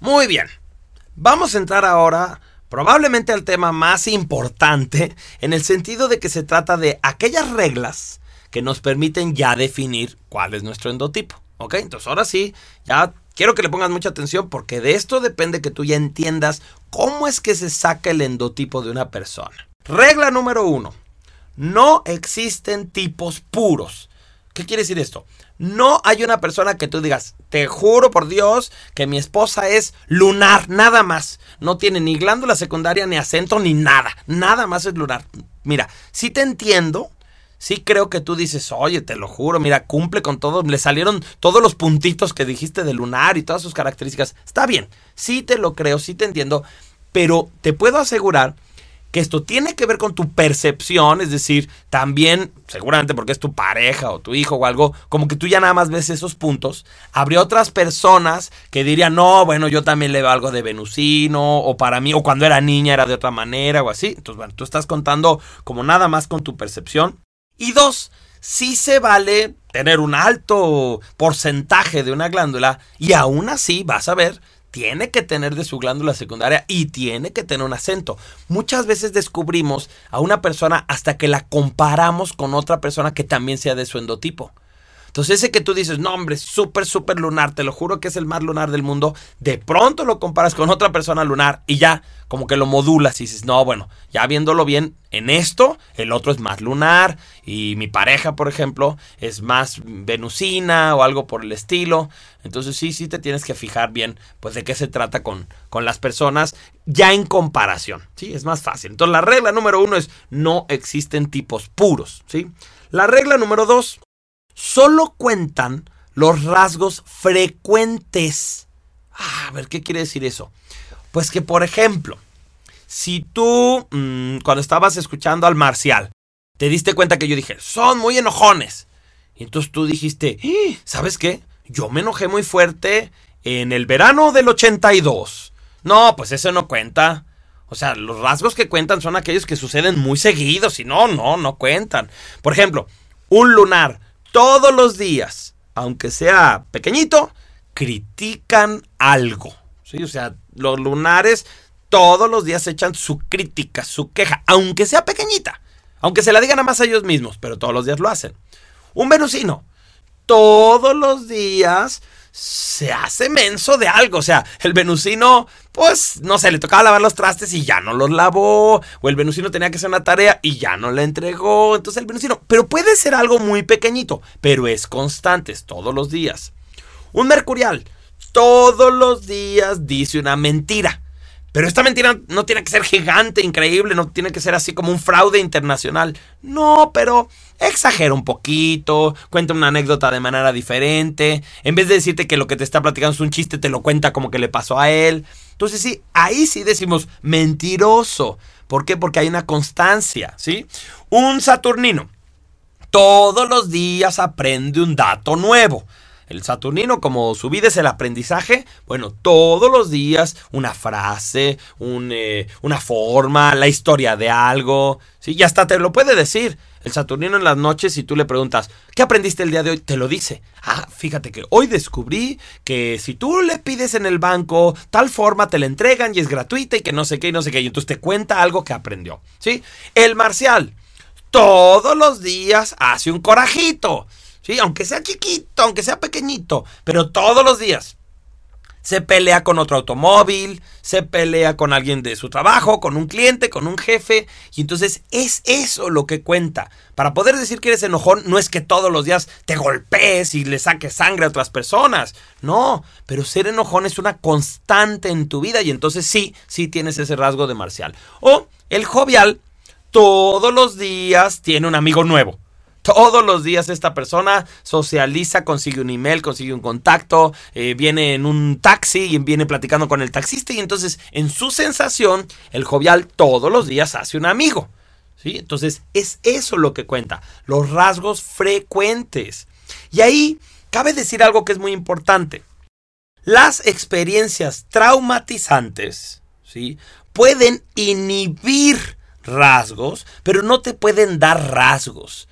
Muy bien. Vamos a entrar ahora probablemente al tema más importante en el sentido de que se trata de aquellas reglas que nos permiten ya definir cuál es nuestro endotipo. ¿Ok? Entonces ahora sí, ya quiero que le pongas mucha atención porque de esto depende que tú ya entiendas cómo es que se saca el endotipo de una persona. Regla número uno. No existen tipos puros. ¿Qué quiere decir esto? No hay una persona que tú digas, te juro por Dios que mi esposa es lunar, nada más. No tiene ni glándula secundaria, ni acento, ni nada. Nada más es lunar. Mira, si te entiendo, sí creo que tú dices, oye, te lo juro, mira, cumple con todo, le salieron todos los puntitos que dijiste de lunar y todas sus características. Está bien, sí te lo creo, sí te entiendo, pero te puedo asegurar que esto tiene que ver con tu percepción, es decir, también, seguramente porque es tu pareja o tu hijo o algo, como que tú ya nada más ves esos puntos, habría otras personas que dirían, no, bueno, yo también le veo algo de venusino, o para mí, o cuando era niña era de otra manera, o así. Entonces, bueno, tú estás contando como nada más con tu percepción. Y dos, sí se vale tener un alto porcentaje de una glándula y aún así vas a ver tiene que tener de su glándula secundaria y tiene que tener un acento. Muchas veces descubrimos a una persona hasta que la comparamos con otra persona que también sea de su endotipo. Entonces ese que tú dices, no hombre, súper, súper lunar, te lo juro que es el más lunar del mundo, de pronto lo comparas con otra persona lunar y ya como que lo modulas y dices, no, bueno, ya viéndolo bien en esto, el otro es más lunar y mi pareja, por ejemplo, es más venusina o algo por el estilo. Entonces sí, sí te tienes que fijar bien, pues de qué se trata con, con las personas ya en comparación, ¿sí? Es más fácil. Entonces la regla número uno es no existen tipos puros, ¿sí? La regla número dos, solo cuentan los rasgos frecuentes. Ah, a ver, ¿qué quiere decir eso? Pues que, por ejemplo, si tú, mmm, cuando estabas escuchando al Marcial, te diste cuenta que yo dije, son muy enojones. Y entonces tú dijiste, ¿sabes qué? Yo me enojé muy fuerte en el verano del 82. No, pues eso no cuenta. O sea, los rasgos que cuentan son aquellos que suceden muy seguidos y no, no, no cuentan. Por ejemplo, un lunar todos los días, aunque sea pequeñito, critican algo. ¿sí? O sea, los lunares todos los días echan su crítica, su queja, aunque sea pequeñita. Aunque se la digan a más a ellos mismos, pero todos los días lo hacen. Un venusino, todos los días se hace menso de algo. O sea, el venusino, pues, no sé, le tocaba lavar los trastes y ya no los lavó. O el venusino tenía que hacer una tarea y ya no la entregó. Entonces el venusino, pero puede ser algo muy pequeñito, pero es constante, es todos los días. Un mercurial, todos los días dice una mentira. Pero esta mentira no tiene que ser gigante, increíble, no tiene que ser así como un fraude internacional. No, pero exagera un poquito, cuenta una anécdota de manera diferente. En vez de decirte que lo que te está platicando es un chiste, te lo cuenta como que le pasó a él. Entonces sí, ahí sí decimos mentiroso. ¿Por qué? Porque hay una constancia, ¿sí? Un Saturnino todos los días aprende un dato nuevo. El Saturnino, como su vida es el aprendizaje, bueno, todos los días una frase, un, eh, una forma, la historia de algo, ¿sí? Y hasta te lo puede decir. El Saturnino en las noches, si tú le preguntas, ¿qué aprendiste el día de hoy? Te lo dice. Ah, fíjate que hoy descubrí que si tú le pides en el banco tal forma, te la entregan y es gratuita y que no sé qué y no sé qué. Y entonces te cuenta algo que aprendió. ¿Sí? El marcial, todos los días hace un corajito. ¿sí? Aunque sea chiquito, aunque sea pequeñito, pero todos los días. Se pelea con otro automóvil, se pelea con alguien de su trabajo, con un cliente, con un jefe. Y entonces es eso lo que cuenta. Para poder decir que eres enojón, no es que todos los días te golpees y le saques sangre a otras personas. No, pero ser enojón es una constante en tu vida y entonces sí, sí tienes ese rasgo de marcial. O el jovial, todos los días tiene un amigo nuevo. Todos los días esta persona socializa, consigue un email, consigue un contacto, eh, viene en un taxi y viene platicando con el taxista y entonces en su sensación el jovial todos los días hace un amigo. ¿sí? Entonces es eso lo que cuenta, los rasgos frecuentes. Y ahí cabe decir algo que es muy importante. Las experiencias traumatizantes ¿sí? pueden inhibir rasgos, pero no te pueden dar rasgos.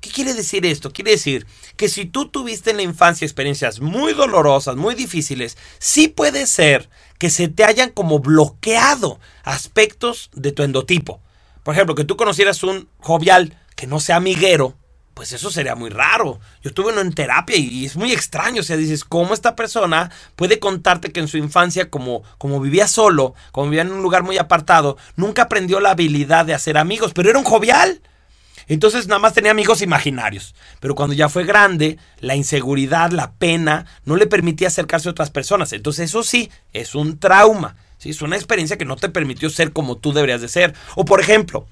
¿Qué quiere decir esto? Quiere decir que si tú tuviste en la infancia experiencias muy dolorosas, muy difíciles, sí puede ser que se te hayan como bloqueado aspectos de tu endotipo. Por ejemplo, que tú conocieras un jovial que no sea amiguero, pues eso sería muy raro. Yo tuve uno en terapia y, es muy extraño. O sea, dices, ¿cómo esta persona puede contarte que en su infancia, como, como vivía solo, como vivía en un lugar muy apartado, nunca aprendió la habilidad de hacer amigos, pero era un jovial? Entonces nada más tenía amigos imaginarios. Pero cuando ya fue grande, la inseguridad, la pena, no le permitía acercarse a otras personas. Entonces eso sí, es un trauma. ¿sí? Es una experiencia que no te permitió ser como tú deberías de ser. O por ejemplo,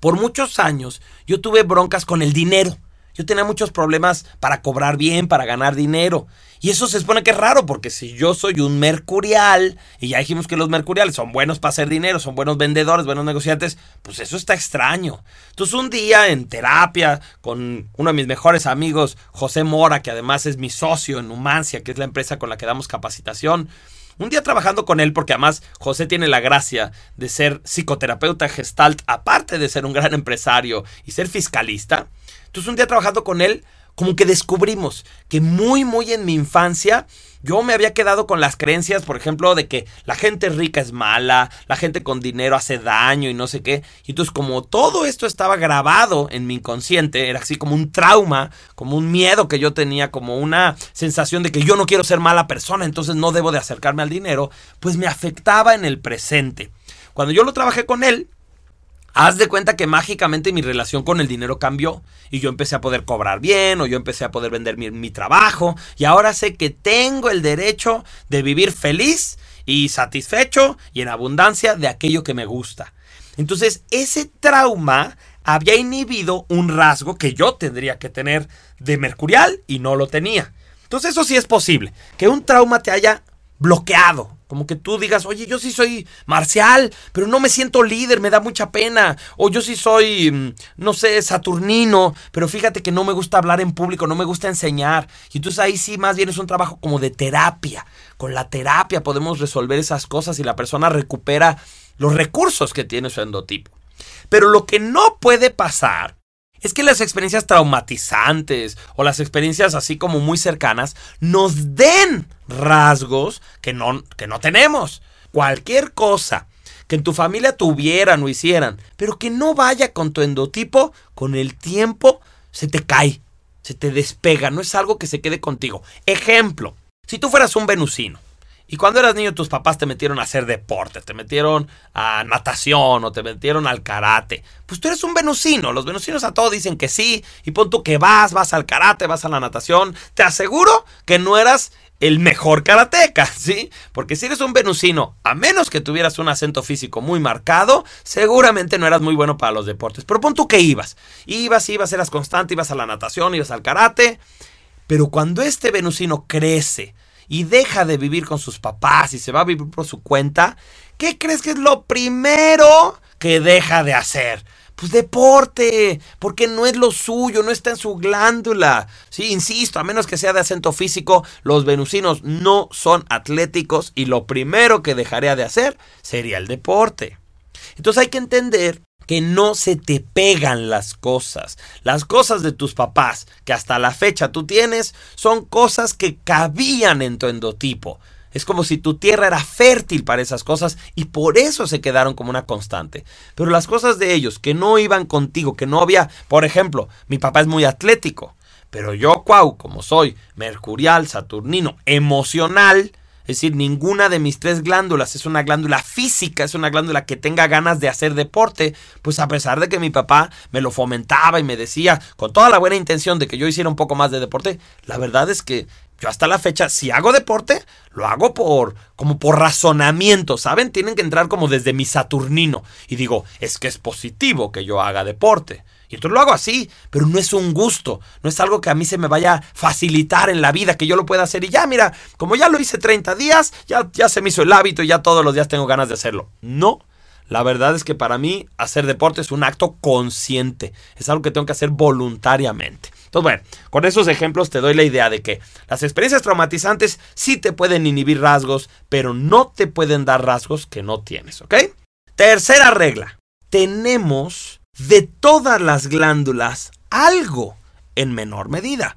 por muchos años yo tuve broncas con el dinero. Yo tenía muchos problemas para cobrar bien, para ganar dinero. Y eso se supone que es raro, porque si yo soy un mercurial, y ya dijimos que los mercuriales son buenos para hacer dinero, son buenos vendedores, buenos negociantes, pues eso está extraño. Entonces un día en terapia con uno de mis mejores amigos, José Mora, que además es mi socio en Numancia, que es la empresa con la que damos capacitación, un día trabajando con él, porque además José tiene la gracia de ser psicoterapeuta gestalt, aparte de ser un gran empresario y ser fiscalista. Entonces un día trabajando con él, como que descubrimos que muy, muy en mi infancia yo me había quedado con las creencias, por ejemplo, de que la gente rica es mala, la gente con dinero hace daño y no sé qué. Y entonces como todo esto estaba grabado en mi inconsciente, era así como un trauma, como un miedo que yo tenía, como una sensación de que yo no quiero ser mala persona, entonces no debo de acercarme al dinero, pues me afectaba en el presente. Cuando yo lo trabajé con él, Haz de cuenta que mágicamente mi relación con el dinero cambió y yo empecé a poder cobrar bien o yo empecé a poder vender mi, trabajo y ahora sé que tengo el derecho de vivir feliz y satisfecho y en abundancia de aquello que me gusta. Entonces ese trauma había inhibido un rasgo que yo tendría que tener de mercurial y no lo tenía. Entonces eso sí es posible, que un trauma te haya bloqueado, como que tú digas, oye, yo sí soy marcial, pero no me siento líder, me da mucha pena. O yo sí soy, mm, no sé, saturnino, pero fíjate que no me gusta hablar en público, no me gusta enseñar. Y entonces ahí sí más bien es un trabajo como de terapia. Con la terapia podemos resolver esas cosas y la persona recupera los recursos que tiene su endotipo. Pero lo que no puede pasar es que las experiencias traumatizantes o las experiencias así como muy cercanas nos den rasgos que no, que no tenemos. Cualquier cosa que en tu familia tuvieran o hicieran, pero que no vaya con tu endotipo, con el tiempo se te cae, se te despega, no es algo que se quede contigo. Ejemplo, si tú fueras un venusino, y cuando eras niño tus papás te metieron a hacer deporte, te metieron a natación o te metieron al karate. Pues tú eres un venusino, los venusinos a todos dicen que sí, y pon tú que vas, vas al karate, vas a la natación. Te aseguro que no eras el mejor karateca, ¿sí? Porque si eres un venusino, a menos que tuvieras un acento físico muy marcado, seguramente no eras muy bueno para los deportes. Pero pon tú que ibas. Ibas, ibas, eras constante, ibas a la natación, ibas al karate. Pero cuando este venusino crece, y deja de vivir con sus papás y se va a vivir por su cuenta, ¿qué crees que es lo primero que deja de hacer? Pues deporte, porque no es lo suyo, no está en su glándula. Sí, insisto, a menos que sea de acento físico, los venusinos no son atléticos y lo primero que dejaría de hacer sería el deporte. Entonces hay que entender que no se te pegan las cosas. Las cosas de tus papás, que hasta la fecha tú tienes, son cosas que cabían en tu endotipo. Es como si tu tierra era fértil para esas cosas y por eso se quedaron como una constante. Pero las cosas de ellos que no iban contigo, que no había, por ejemplo, mi papá es muy atlético, pero yo, cuau, como soy mercurial, saturnino, emocional, es decir, ninguna de mis tres glándulas es una glándula física, es una glándula que tenga ganas de hacer deporte. Pues a pesar de que mi papá me lo fomentaba y me decía con toda la buena intención de que yo hiciera un poco más de deporte, la verdad es que yo hasta la fecha, si hago deporte, lo hago por como por razonamiento, ¿saben? Tienen que entrar como desde mi Saturnino. Y digo, es que es positivo que yo haga deporte. Y entonces lo hago así, pero no es un gusto, no es algo que a mí se me vaya a facilitar en la vida, que yo lo pueda hacer y ya, mira, como ya lo hice 30 días, ya, ya se me hizo el hábito y ya todos los días tengo ganas de hacerlo. No, la verdad es que para mí hacer deporte es un acto consciente, es algo que tengo que hacer voluntariamente. Entonces, bueno, con esos ejemplos te doy la idea de que las experiencias traumatizantes sí te pueden inhibir rasgos, pero no te pueden dar rasgos que no tienes, ¿ok? Tercera regla, tenemos de todas las glándulas algo en menor medida.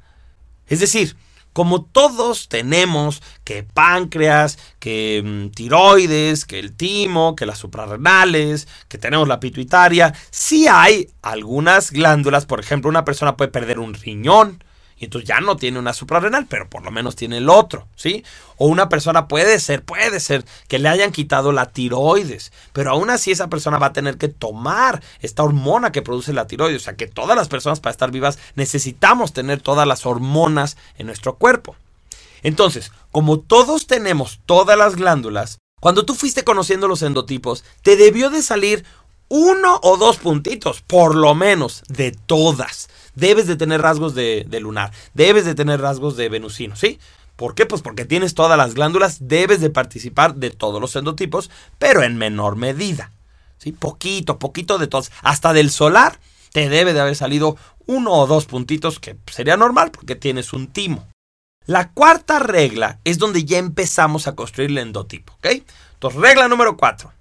Es decir, como todos tenemos que páncreas, que mm, tiroides, que el timo, que las suprarrenales, que tenemos la pituitaria, sí hay algunas glándulas, por ejemplo, una persona puede perder un riñón, y entonces ya no tiene una suprarrenal, pero por lo menos tiene el otro, ¿sí? O una persona puede ser, puede ser que le hayan quitado la tiroides, pero aún así esa persona va a tener que tomar esta hormona que produce la tiroides, o sea que todas las personas para estar vivas necesitamos tener todas las hormonas en nuestro cuerpo. Entonces, como todos tenemos todas las glándulas, cuando tú fuiste conociendo los endotipos, te debió de salir uno o dos puntitos, por lo menos, de todas debes de tener rasgos de, lunar, debes de tener rasgos de venusino, ¿sí? ¿Por qué? Pues porque tienes todas las glándulas, debes de participar de todos los endotipos, pero en menor medida. ¿Sí? Poquito, poquito de todos. Hasta del solar te debe de haber salido uno o dos puntitos, que sería normal porque tienes un timo. La cuarta regla es donde ya empezamos a construir el endotipo, ¿ok? Entonces, regla número cuatro.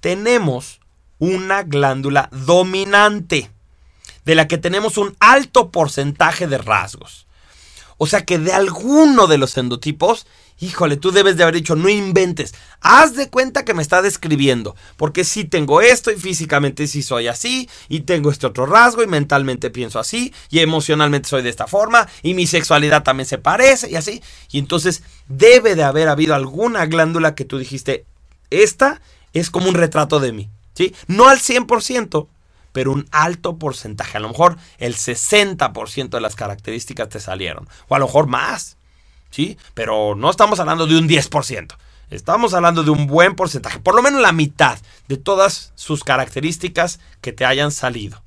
Tenemos una glándula dominante de la que tenemos un alto porcentaje de rasgos. O sea que de alguno de los endotipos, híjole, tú debes de haber dicho, no inventes, haz de cuenta que me está describiendo, porque sí tengo esto y físicamente sí soy así, y tengo este otro rasgo y mentalmente pienso así, y emocionalmente soy de esta forma, y mi sexualidad también se parece y así. Y entonces debe de haber habido alguna glándula que tú dijiste, esta es como un retrato de mí, ¿sí? No al 100%, pero un alto porcentaje, a lo mejor el 60% de las características te salieron, o a lo mejor más, ¿sí? Pero no estamos hablando de un 10%, estamos hablando de un buen porcentaje, por lo menos la mitad de todas sus características que te hayan salido.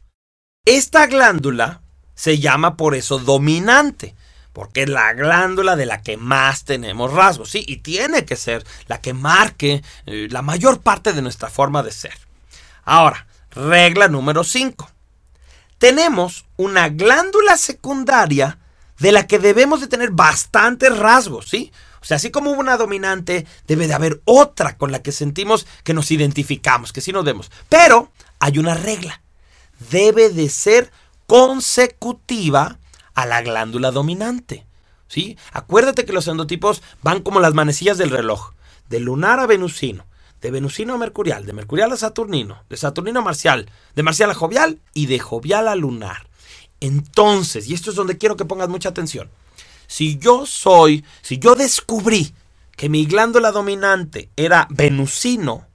Esta glándula se llama por eso dominante, porque es la glándula de la que más tenemos rasgos, sí, y tiene que ser la que marque eh, la mayor parte de nuestra forma de ser. Ahora, Regla número 5. Tenemos una glándula secundaria de la que debemos de tener bastantes rasgos, ¿sí? O sea, así como hubo una dominante, debe de haber otra con la que sentimos que nos identificamos, que sí nos vemos. Pero hay una regla. Debe de ser consecutiva a la glándula dominante. ¿Sí? Acuérdate que los endotipos van como las manecillas del reloj, de lunar a venusino de venusino a mercurial, de mercurial a saturnino, de saturnino a marcial, de marcial a jovial y de jovial a lunar. Entonces, y esto es donde quiero que pongas mucha atención, si yo soy, si yo descubrí que mi glándula dominante era venusino,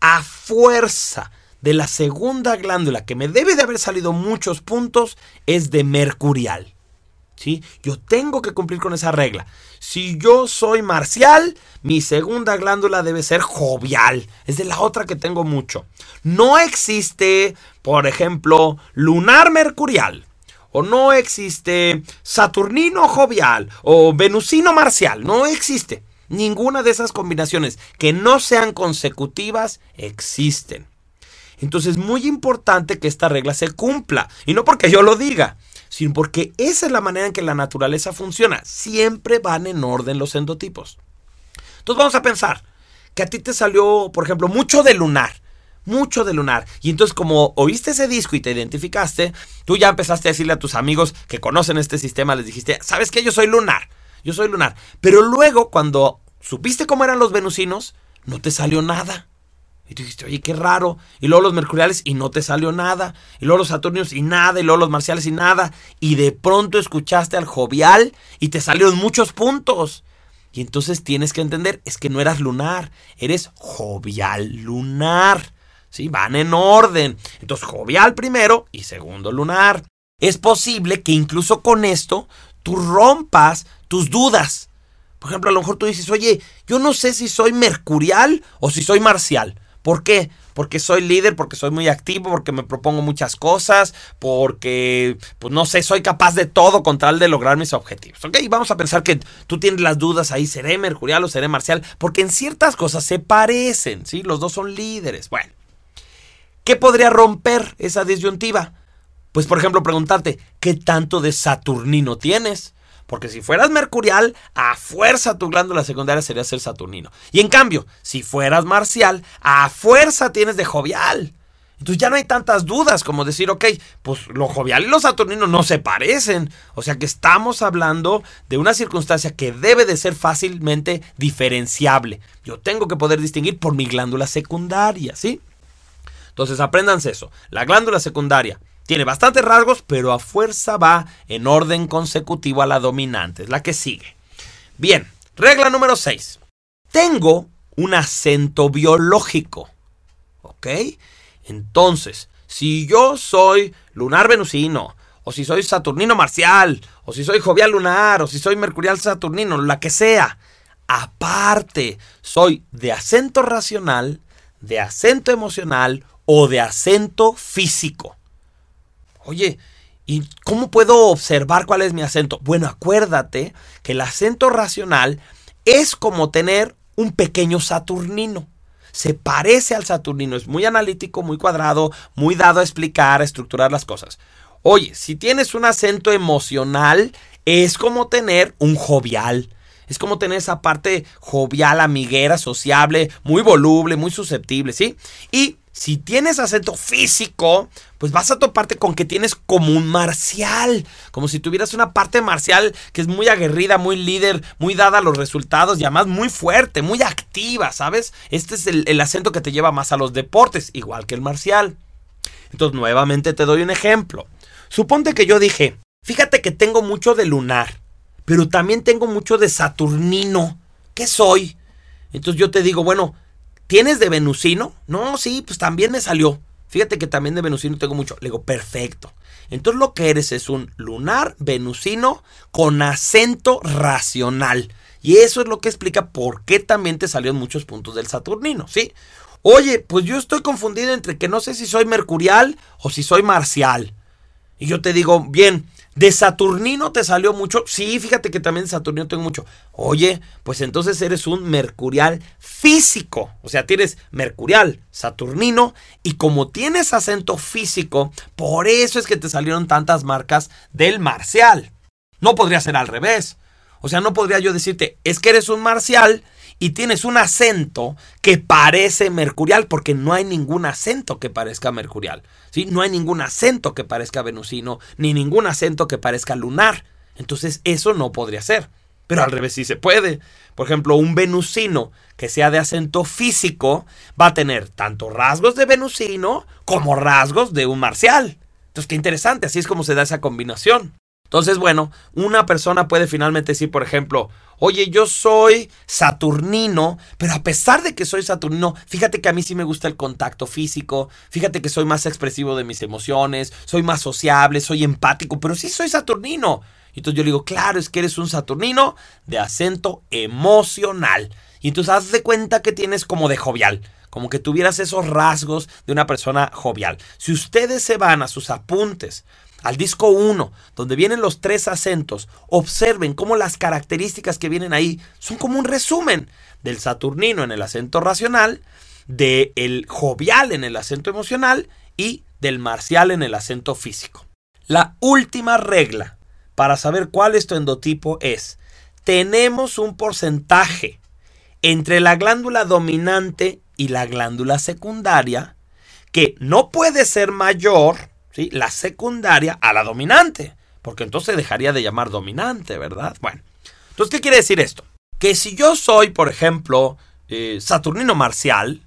a fuerza de la segunda glándula que me debe de haber salido muchos puntos es de mercurial. ¿Sí? Yo tengo que cumplir con esa regla. Si yo soy marcial, mi segunda glándula debe ser jovial. Es de la otra que tengo mucho. No existe, por ejemplo, lunar mercurial. O no existe Saturnino jovial o Venusino marcial. No existe. Ninguna de esas combinaciones que no sean consecutivas existen. Entonces es muy importante que esta regla se cumpla. Y no porque yo lo diga sino porque esa es la manera en que la naturaleza funciona. Siempre van en orden los endotipos. Entonces vamos a pensar que a ti te salió, por ejemplo, mucho de lunar. Mucho de lunar. Y entonces como oíste ese disco y te identificaste, tú ya empezaste a decirle a tus amigos que conocen este sistema, les dijiste, ¿sabes qué? Yo soy lunar. Yo soy lunar. Pero luego cuando supiste cómo eran los venusinos, no te salió nada. Y tú dijiste, oye, qué raro. Y luego los mercuriales y no te salió nada. Y luego los saturnios y nada. Y luego los marciales y nada. Y de pronto escuchaste al jovial y te salieron muchos puntos. Y entonces tienes que entender, es que no eras lunar, eres jovial lunar. ¿Sí? Van en orden. Entonces, jovial primero y segundo lunar. Es posible que incluso con esto tú rompas tus dudas. Por ejemplo, a lo mejor tú dices, oye, yo no sé si soy mercurial o si soy marcial. ¿Por qué? Porque soy líder, porque soy muy activo, porque me propongo muchas cosas, porque, pues no sé, soy capaz de todo con tal de lograr mis objetivos. ¿Ok? Vamos a pensar que tú tienes las dudas ahí, ¿seré mercurial o seré marcial? Porque en ciertas cosas se parecen, ¿sí? Los dos son líderes. Bueno, ¿qué podría romper esa disyuntiva? Pues, por ejemplo, preguntarte, ¿qué tanto de Saturnino tienes? Porque si fueras mercurial, a fuerza tu glándula secundaria sería ser saturnino. Y en cambio, si fueras marcial, a fuerza tienes de jovial. Entonces ya no hay tantas dudas como decir, ok, pues lo jovial y lo saturnino no se parecen. O sea que estamos hablando de una circunstancia que debe de ser fácilmente diferenciable. Yo tengo que poder distinguir por mi glándula secundaria, ¿sí? Entonces apréndanse eso. La glándula secundaria tiene bastantes rasgos, pero a fuerza va en orden consecutivo a la dominante, es la que sigue. Bien, regla número 6. Tengo un acento biológico. ¿Ok? Entonces, si yo soy lunar venusino, o si soy saturnino marcial, o si soy jovial lunar, o si soy mercurial saturnino, la que sea, aparte soy de acento racional, de acento emocional o de acento físico. Oye, ¿y cómo puedo observar cuál es mi acento? Bueno, acuérdate que el acento racional es como tener un pequeño saturnino se parece al Saturnino, es muy analítico, muy cuadrado, muy dado a explicar, a estructurar las cosas. Oye, si tienes un acento emocional, es como tener un jovial. Es como tener esa parte jovial, amiguera, sociable, muy voluble, muy susceptible, ¿sí? Y si tienes acento físico, pues vas a toparte con que tienes como un marcial, como si tuvieras una parte marcial que es muy aguerrida, muy líder, muy dada a los resultados y además muy fuerte, muy activa, ¿sabes? Este es el, el acento que te lleva más a los deportes, igual que el marcial. Entonces, nuevamente te doy un ejemplo. Suponte que yo dije, fíjate que tengo mucho de lunar, pero también tengo mucho de saturnino. ¿Qué soy? Entonces yo te digo, bueno, ¿Tienes de venusino? No, sí, pues también me salió. Fíjate que también de venusino tengo mucho. Le digo, perfecto. Entonces lo que eres es un lunar venusino con acento racional. Y eso es lo que explica por qué también te salieron muchos puntos del Saturnino, ¿sí? Oye, pues yo estoy confundido entre que no sé si soy mercurial o si soy marcial. Y yo te digo, bien, ¿De Saturnino te salió mucho? Sí, fíjate que también de Saturnino tengo mucho. Oye, pues entonces eres un mercurial físico. O sea, tienes mercurial, Saturnino, y como tienes acento físico, por eso es que te salieron tantas marcas del marcial. No podría ser al revés. O sea, no podría yo decirte, es que eres un marcial y tienes un acento que parece mercurial, porque no hay ningún acento que parezca mercurial. ¿sí? No hay ningún acento que parezca venusino, ni ningún acento que parezca lunar. Entonces eso no podría ser. Pero al revés sí se puede. Por ejemplo, un venusino que sea de acento físico va a tener tanto rasgos de venusino como rasgos de un marcial. Entonces, qué interesante, así es como se da esa combinación. Entonces, bueno, una persona puede finalmente decir, por ejemplo, oye, yo soy saturnino, pero a pesar de que soy saturnino, fíjate que a mí sí me gusta el contacto físico, fíjate que soy más expresivo de mis emociones, soy más sociable, soy empático, pero sí soy saturnino. Y entonces yo le digo, claro, es que eres un saturnino de acento emocional. Y entonces haz de cuenta que tienes como de jovial como que tuvieras esos rasgos de una persona jovial. Si ustedes se van a sus apuntes al disco 1, donde vienen los tres acentos, observen cómo las características que vienen ahí son como un resumen del saturnino en el acento racional, del jovial en el acento emocional y del marcial en el acento físico. La última regla para saber cuál es tu endotipo es, tenemos un porcentaje entre la glándula dominante y la glándula secundaria que no puede ser mayor la secundaria a la dominante, porque entonces dejaría de llamar dominante, ¿verdad? Bueno, entonces, ¿qué quiere decir esto? Que si yo soy, por ejemplo, eh, Saturnino marcial,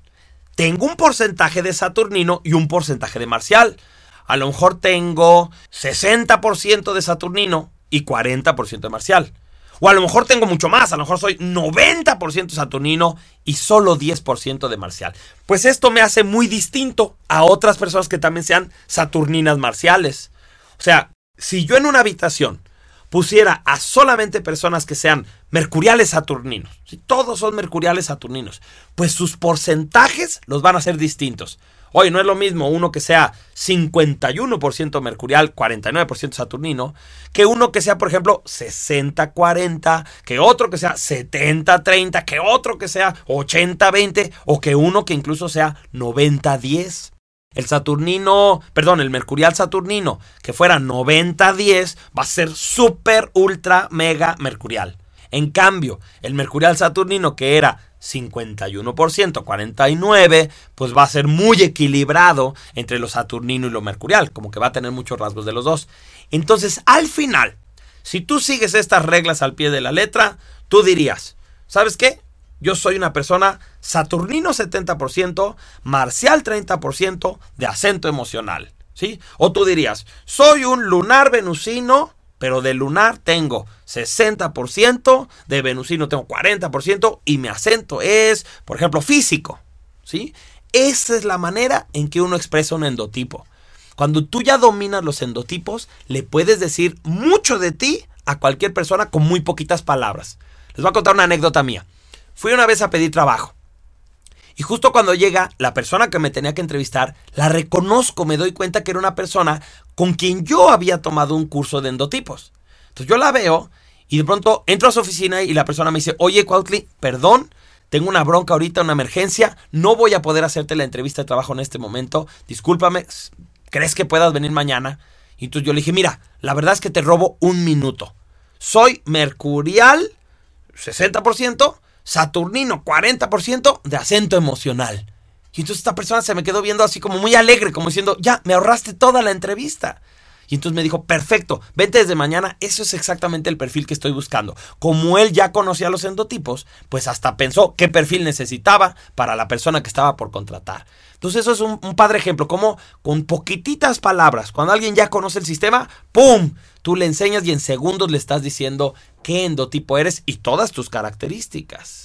tengo un porcentaje de Saturnino y un porcentaje de marcial. A lo mejor tengo 60% de Saturnino y 40% de marcial. O a lo mejor tengo mucho más, a lo mejor soy 90% saturnino y solo 10% de marcial. Pues esto me hace muy distinto a otras personas que también sean saturninas marciales. O sea, si yo en una habitación pusiera a solamente personas que sean mercuriales saturninos, si todos son mercuriales saturninos, pues sus porcentajes los van a ser distintos. Oye, no es lo mismo uno que sea 51% mercurial, 49% saturnino, que uno que sea, por ejemplo, 60-40, que otro que sea 70-30, que otro que sea 80-20 o que uno que incluso sea 90-10. El Saturnino, perdón, el Mercurial Saturnino, que fuera 90-10, va a ser súper, ultra, mega Mercurial. En cambio, el Mercurial Saturnino, que era 51%, 49%, pues va a ser muy equilibrado entre lo saturnino y lo mercurial, como que va a tener muchos rasgos de los dos. Entonces, al final, si tú sigues estas reglas al pie de la letra, tú dirías, ¿sabes qué? Yo soy una persona saturnino 70%, marcial 30%, de acento emocional, ¿sí? O tú dirías, soy un lunar venusino pero de lunar tengo 60%, de venusino tengo 40% y mi acento es, por ejemplo, físico. ¿sí? Esa es la manera en que uno expresa un endotipo. Cuando tú ya dominas los endotipos, le puedes decir mucho de ti a cualquier persona con muy poquitas palabras. Les voy a contar una anécdota mía. Fui una vez a pedir trabajo. Y justo cuando llega la persona que me tenía que entrevistar, la reconozco, me doy cuenta que era una persona con quien yo había tomado un curso de endotipos. Entonces yo la veo y de pronto entro a su oficina y la persona me dice, oye Cuautli, perdón, tengo una bronca ahorita, una emergencia, no voy a poder hacerte la entrevista de trabajo en este momento, discúlpame, ¿crees que puedas venir mañana? Y entonces yo le dije, mira, la verdad es que te robo un minuto. Soy mercurial, 60%, Saturnino, 40% de acento emocional. Y entonces esta persona se me quedó viendo así como muy alegre, como diciendo, ya, me ahorraste toda la entrevista. Y entonces me dijo, perfecto, vente desde mañana, eso es exactamente el perfil que estoy buscando. Como él ya conocía los endotipos, pues hasta pensó qué perfil necesitaba para la persona que estaba por contratar. Entonces eso es un, un padre ejemplo, como con poquititas palabras, cuando alguien ya conoce el sistema, ¡pum! Tú le enseñas y en segundos le estás diciendo qué endotipo eres y todas tus características.